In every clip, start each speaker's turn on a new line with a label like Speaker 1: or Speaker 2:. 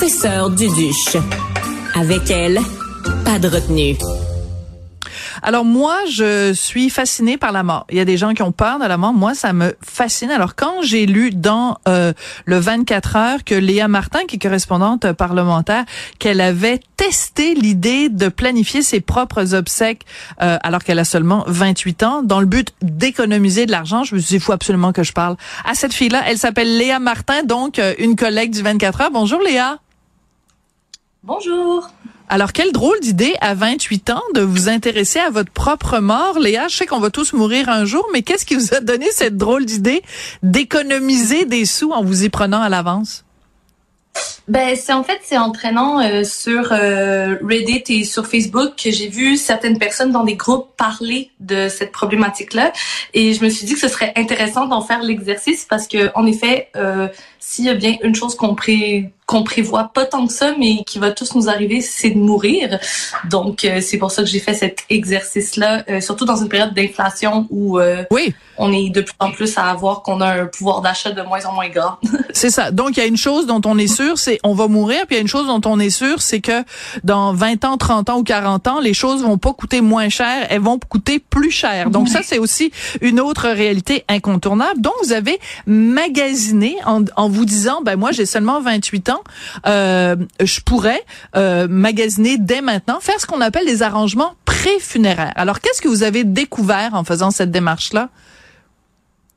Speaker 1: Professeur Duduche. Avec elle, pas de retenue.
Speaker 2: Alors moi, je suis fascinée par la mort. Il y a des gens qui ont peur de la mort. Moi, ça me fascine. Alors quand j'ai lu dans euh, le 24 heures que Léa Martin, qui est correspondante parlementaire, qu'elle avait testé l'idée de planifier ses propres obsèques euh, alors qu'elle a seulement 28 ans, dans le but d'économiser de l'argent, je me suis dit, il faut absolument que je parle à cette fille-là. Elle s'appelle Léa Martin, donc euh, une collègue du 24 heures. Bonjour Léa.
Speaker 3: Bonjour.
Speaker 2: Alors, quelle drôle d'idée à 28 ans de vous intéresser à votre propre mort. Léa, je sais qu'on va tous mourir un jour, mais qu'est-ce qui vous a donné cette drôle d'idée d'économiser des sous en vous y prenant à l'avance?
Speaker 3: Ben c'est en fait c'est en traînant euh, sur euh, Reddit et sur Facebook que j'ai vu certaines personnes dans des groupes parler de cette problématique là et je me suis dit que ce serait intéressant d'en faire l'exercice parce que en effet euh, s'il y a bien une chose qu'on pré qu'on prévoit pas tant que ça, mais qui va tous nous arriver, c'est de mourir. Donc, euh, c'est pour ça que j'ai fait cet exercice-là, surtout dans une période d'inflation où
Speaker 2: oui.
Speaker 3: on est de plus en plus à avoir qu'on a un pouvoir d'achat de moins en moins grand.
Speaker 2: c'est ça. Donc, il y a une chose dont on est sûr, c'est on va mourir, puis il y a une chose dont on est sûr, c'est que dans 20 ans, 30 ans ou 40 ans, les choses vont pas coûter moins cher, elles vont coûter plus cher. Donc, ça, c'est aussi une autre réalité incontournable. Donc, vous avez magasiné en, en vous disant, ben moi, j'ai seulement 28 ans, euh, je pourrais euh, magasiner dès maintenant, faire ce qu'on appelle des arrangements pré-funéraires. Alors, qu'est-ce que vous avez découvert en faisant cette démarche-là?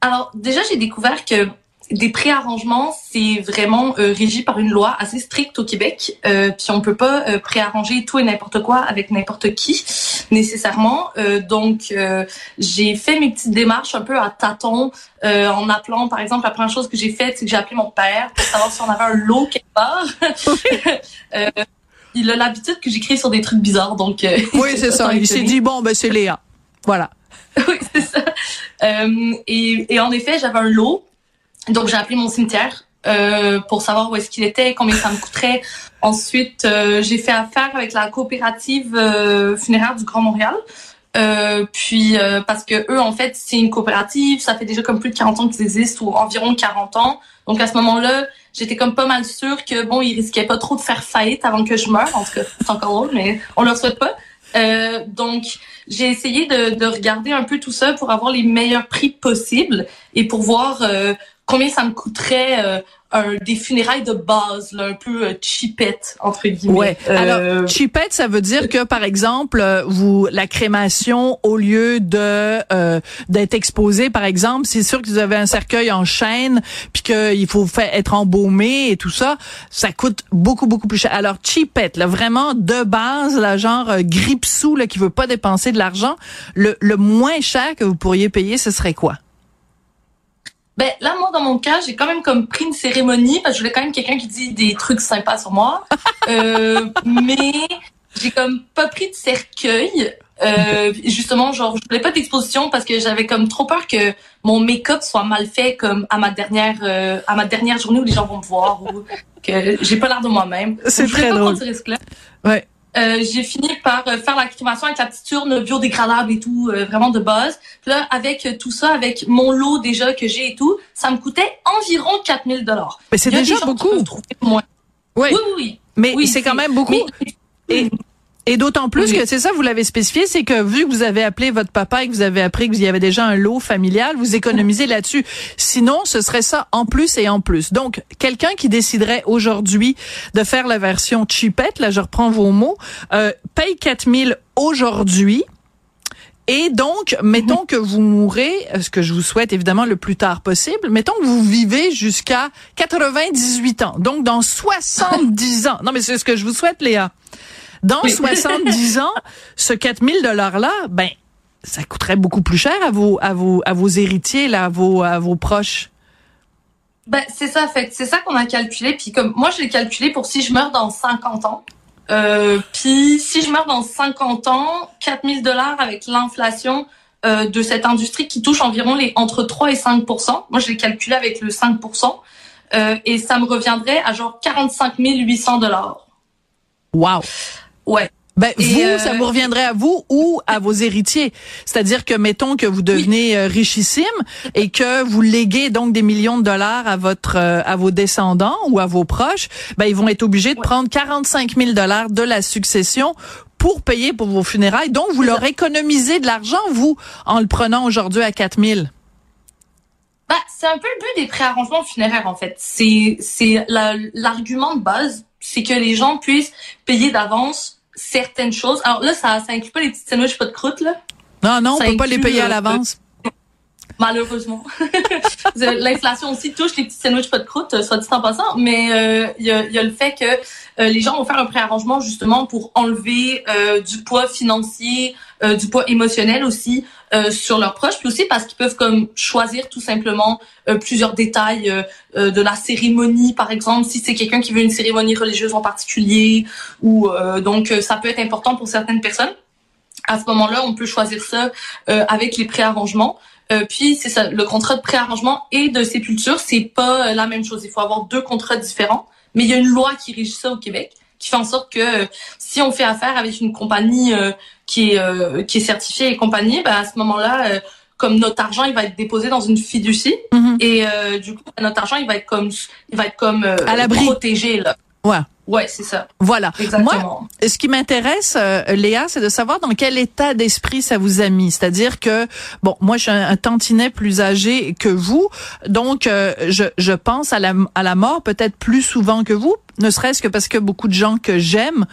Speaker 3: Alors, déjà, j'ai découvert que des préarrangements, c'est vraiment euh, régi par une loi assez stricte au Québec. Euh, puis on peut pas euh, préarranger tout et n'importe quoi avec n'importe qui nécessairement. Euh, donc j'ai fait mes petites démarches un peu à tâtons en appelant, par exemple, la première chose que j'ai faite, c'est que j'ai appelé mon père pour savoir si on avait un lot quelque part. il a l'habitude que j'écris sur des trucs bizarres, donc.
Speaker 2: oui, c'est ça. Il s'est dit bon, ben c'est Léa. Voilà.
Speaker 3: oui, c'est ça. et, et en effet, j'avais un lot donc j'ai appelé mon cimetière euh, pour savoir où est-ce qu'il était, combien ça me coûterait. Ensuite, euh, j'ai fait affaire avec la coopérative euh, funéraire du Grand Montréal. Euh, puis parce que eux en fait c'est une coopérative, ça fait déjà comme plus de 40 ans qu'ils existent ou environ 40 ans. Donc à ce moment-là, j'étais comme pas mal sûre que bon, ils risquaient pas trop de faire faillite avant que je meure. En tout cas, c'est encore drôle, mais on leur souhaite pas. Euh, donc, j'ai essayé de, de, regarder un peu tout ça pour avoir les meilleurs prix possibles et pour voir euh, combien ça me coûterait euh, un, des funérailles de base, là, un peu euh, cheapette entre guillemets.
Speaker 2: Ouais. Alors euh, cheapette, ça veut dire que par exemple, euh, vous la crémation au lieu de d'être exposé, par exemple, c'est sûr que vous avez un cercueil en chaîne, puis qu'il faut faire être embaumé et tout ça, ça coûte beaucoup beaucoup plus cher. Alors cheapette, là vraiment de base, la genre euh, grippe-sous là qui veut pas dépenser de l'argent, le, le moins cher que vous pourriez payer, ce serait quoi?
Speaker 3: Ben là, moi, dans mon cas, j'ai quand même comme pris une cérémonie parce que je voulais quand même quelqu'un qui dit des trucs sympas sur moi. euh, mais j'ai comme pas pris de cercueil. Euh, justement, genre, je voulais pas d'exposition parce que j'avais comme trop peur que mon make-up soit mal fait comme à ma dernière euh, à ma dernière journée où les gens vont me voir ou que j'ai pas l'air de moi-même.
Speaker 2: C'est très
Speaker 3: pas
Speaker 2: drôle.
Speaker 3: Ce risque-là.
Speaker 2: Ouais.
Speaker 3: Euh, j'ai fini par euh, faire la crémation avec la petite urne biodégradable et tout, euh, vraiment de base. Puis là, avec tout ça, avec mon lot déjà que j'ai et tout, ça me coûtait environ 4000 dollars.
Speaker 2: Mais c'est déjà beaucoup.
Speaker 3: Oui.
Speaker 2: Oui,
Speaker 3: oui, oui.
Speaker 2: Mais
Speaker 3: oui,
Speaker 2: c'est quand même beaucoup.
Speaker 3: Mais...
Speaker 2: Et, et d'autant plus que c'est ça, vous l'avez spécifié, c'est que vu que vous avez appelé votre papa et que vous avez appris que vous y avait déjà un lot familial, vous économisez là-dessus. Sinon, ce serait ça en plus et en plus. Donc, quelqu'un qui déciderait aujourd'hui de faire la version cheapette, là je reprends vos mots, euh, paye 4000 aujourd'hui. Et donc, mettons que vous mourrez, ce que je vous souhaite évidemment le plus tard possible, mettons que vous vivez jusqu'à 98 ans. Donc, dans 70 ans. Non, mais c'est ce que je vous souhaite, Léa. Dans 70 ans, ce 4000 dollars là, ben ça coûterait beaucoup plus cher à vos à vos à vos héritiers là, à vos à vos proches.
Speaker 3: Ben, c'est ça, fait c'est ça qu'on a calculé. Puis comme moi, je l'ai calculé pour si je meurs dans 50 ans. Euh, puis si je meurs dans 50 ans, 4000 dollars avec l'inflation euh, de cette industrie qui touche environ les entre 3 et 5 Moi, je l'ai calculé avec le 5% euh, et ça me reviendrait à genre 45 800 dollars.
Speaker 2: Wow.
Speaker 3: Ouais.
Speaker 2: Ben, vous, ça euh, vous reviendrait à vous ou à vos héritiers. C'est-à-dire que, mettons que vous devenez euh, richissime et que vous léguez donc des millions de dollars à votre, euh, à vos descendants ou à vos proches, ben, ils vont être obligés de prendre 45 000 dollars de la succession pour payer pour vos funérailles. Donc, vous leur économisez de l'argent, vous, en le prenant aujourd'hui à 4 000.
Speaker 3: Ben, c'est un peu le but des préarrangements funéraires, en fait. C'est, c'est l'argument de base, c'est que les gens puissent payer d'avance certaines choses. Alors là, ça, ça inclut pas les petites sandwichs pas de croûte, là.
Speaker 2: Non, non, on peut pas les payer à l'avance.
Speaker 3: Malheureusement. L'inflation aussi touche les petits sandwichs pas de croûte, soit dit en passant, mais euh, il y, a, y, a, le fait que euh, les gens vont faire un préarrangement justement pour enlever euh, du poids financier, du poids émotionnel aussi sur leurs proches, puis aussi parce qu'ils peuvent comme choisir tout simplement plusieurs détails de la cérémonie, par exemple, si c'est quelqu'un qui veut une cérémonie religieuse en particulier, ou donc ça peut être important pour certaines personnes. À ce moment-là, on peut choisir ça avec les préarrangements. Euh, puis c'est ça, le contrat de préarrangement et de sépulture, c'est pas euh, la même chose. Il faut avoir deux contrats différents, mais il y a une loi qui régit ça au Québec, qui fait en sorte que euh, si on fait affaire avec une compagnie qui est qui est certifiée et compagnie, ben à ce moment-là, comme notre argent, il va être déposé dans une fiducie mm-hmm. et du coup notre argent, il va être comme il va être comme à l'abri protégé là.
Speaker 2: Ouais.
Speaker 3: Ouais, c'est ça.
Speaker 2: Voilà. Moi, ce qui m'intéresse, euh, Léa, c'est de savoir dans quel état d'esprit ça vous a mis. C'est-à-dire que, bon, moi, je suis un, tantinet plus âgé que vous, donc euh, je, je pense à la, à la mort peut-être plus souvent que vous, ne serait-ce que parce que beaucoup de gens que j'aime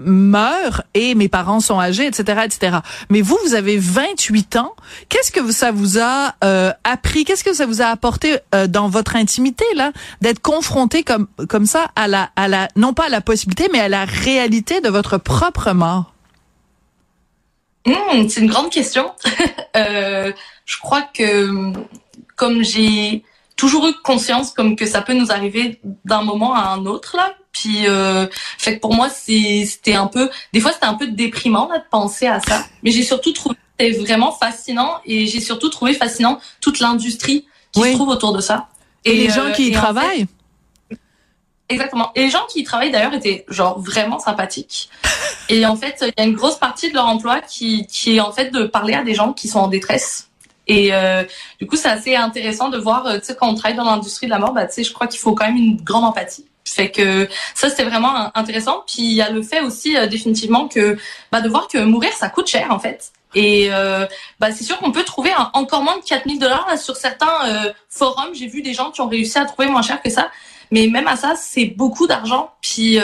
Speaker 2: meurt et mes parents sont âgés, etc., etc. Mais vous, vous avez 28 ans. Qu'est-ce que ça vous a euh, appris? Qu'est-ce que ça vous a apporté euh, dans votre intimité là, d'être confronté comme comme ça à la à la non pas à la possibilité, mais à la réalité de votre propre mort?
Speaker 3: Mmh, C'est une grande question. euh, je crois que comme j'ai toujours eu conscience comme que ça peut nous arriver d'un moment à un autre là puis, euh, fait que pour moi, c'était un peu, des fois, c'était un peu déprimant là, de penser à ça. Mais j'ai surtout trouvé c'était vraiment fascinant et j'ai surtout trouvé fascinant toute l'industrie qui se trouve autour de ça.
Speaker 2: Et, les gens euh, qui y travaillent.
Speaker 3: exactement. Et les gens qui y travaillent d'ailleurs étaient genre vraiment sympathiques. et en fait, il y a une grosse partie de leur emploi qui, qui est en fait de parler à des gens qui sont en détresse. Et euh, du coup, c'est assez intéressant de voir, tu sais, quand on travaille dans l'industrie de la mort, bah, tu sais, je crois qu'il faut quand même une grande empathie. Fait que ça c'était vraiment intéressant. Puis il y a le fait aussi euh, définitivement que bah, de voir que mourir ça coûte cher en fait. Et euh, bah, c'est sûr qu'on peut trouver encore moins de 4000 dollars sur certains euh, forums. J'ai vu des gens qui ont réussi à trouver moins cher que ça. Mais même à ça, c'est beaucoup d'argent. Puis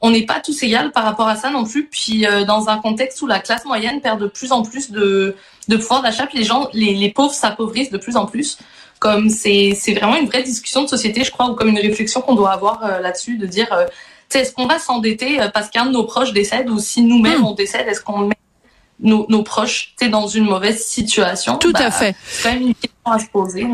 Speaker 3: on n'est pas tous égales par rapport à ça non plus. Puis dans un contexte où la classe moyenne perd de plus en plus de, de pouvoir d'achat, puis les gens, les, les pauvres s'appauvrissent de plus en plus comme c'est c'est vraiment une vraie discussion de société, je crois, ou comme une réflexion qu'on doit avoir euh, là-dessus, de dire, euh, est-ce qu'on va s'endetter euh, parce qu'un de nos proches décède, ou si nous-mêmes hmm. on décède, est-ce qu'on met nos, nos proches dans une mauvaise situation?
Speaker 2: Tout à bah, fait.
Speaker 3: C'est quand même une question à se poser.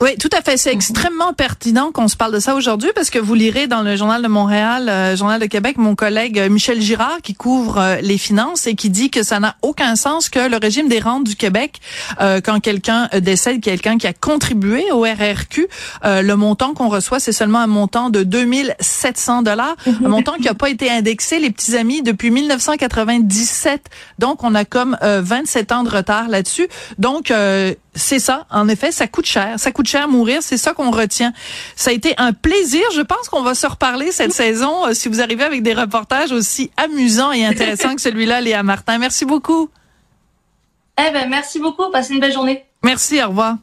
Speaker 2: Oui, tout à fait. C'est extrêmement pertinent qu'on se parle de ça aujourd'hui parce que vous lirez dans le Journal de Montréal, euh, Journal de Québec, mon collègue euh, Michel Girard qui couvre euh, les finances et qui dit que ça n'a aucun sens que le régime des rentes du Québec, quand quelqu'un décède, quelqu'un qui a contribué au RRQ, le montant qu'on reçoit, c'est seulement un montant de 2700 dollars, un montant qui n'a pas été indexé, les petits amis, depuis 1997. Donc, on a comme 27 ans de retard là-dessus. Donc, c'est ça, en effet, ça coûte cher. Ça coûte cher mourir, c'est ça qu'on retient. Ça a été un plaisir. Je pense qu'on va se reparler cette saison euh, si vous arrivez avec des reportages aussi amusants et intéressants que celui-là, Léa Martin. Merci beaucoup.
Speaker 3: Eh ben, merci beaucoup. Passez une belle journée.
Speaker 2: Merci, au revoir.